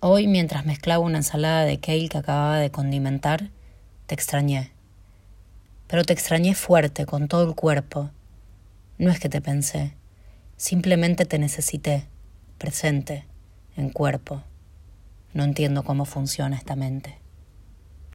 Hoy, mientras mezclaba una ensalada de kale que acababa de condimentar, te extrañé. Pero te extrañé fuerte, con todo el cuerpo. No es que te pensé, simplemente te necesité, presente, en cuerpo. No entiendo cómo funciona esta mente.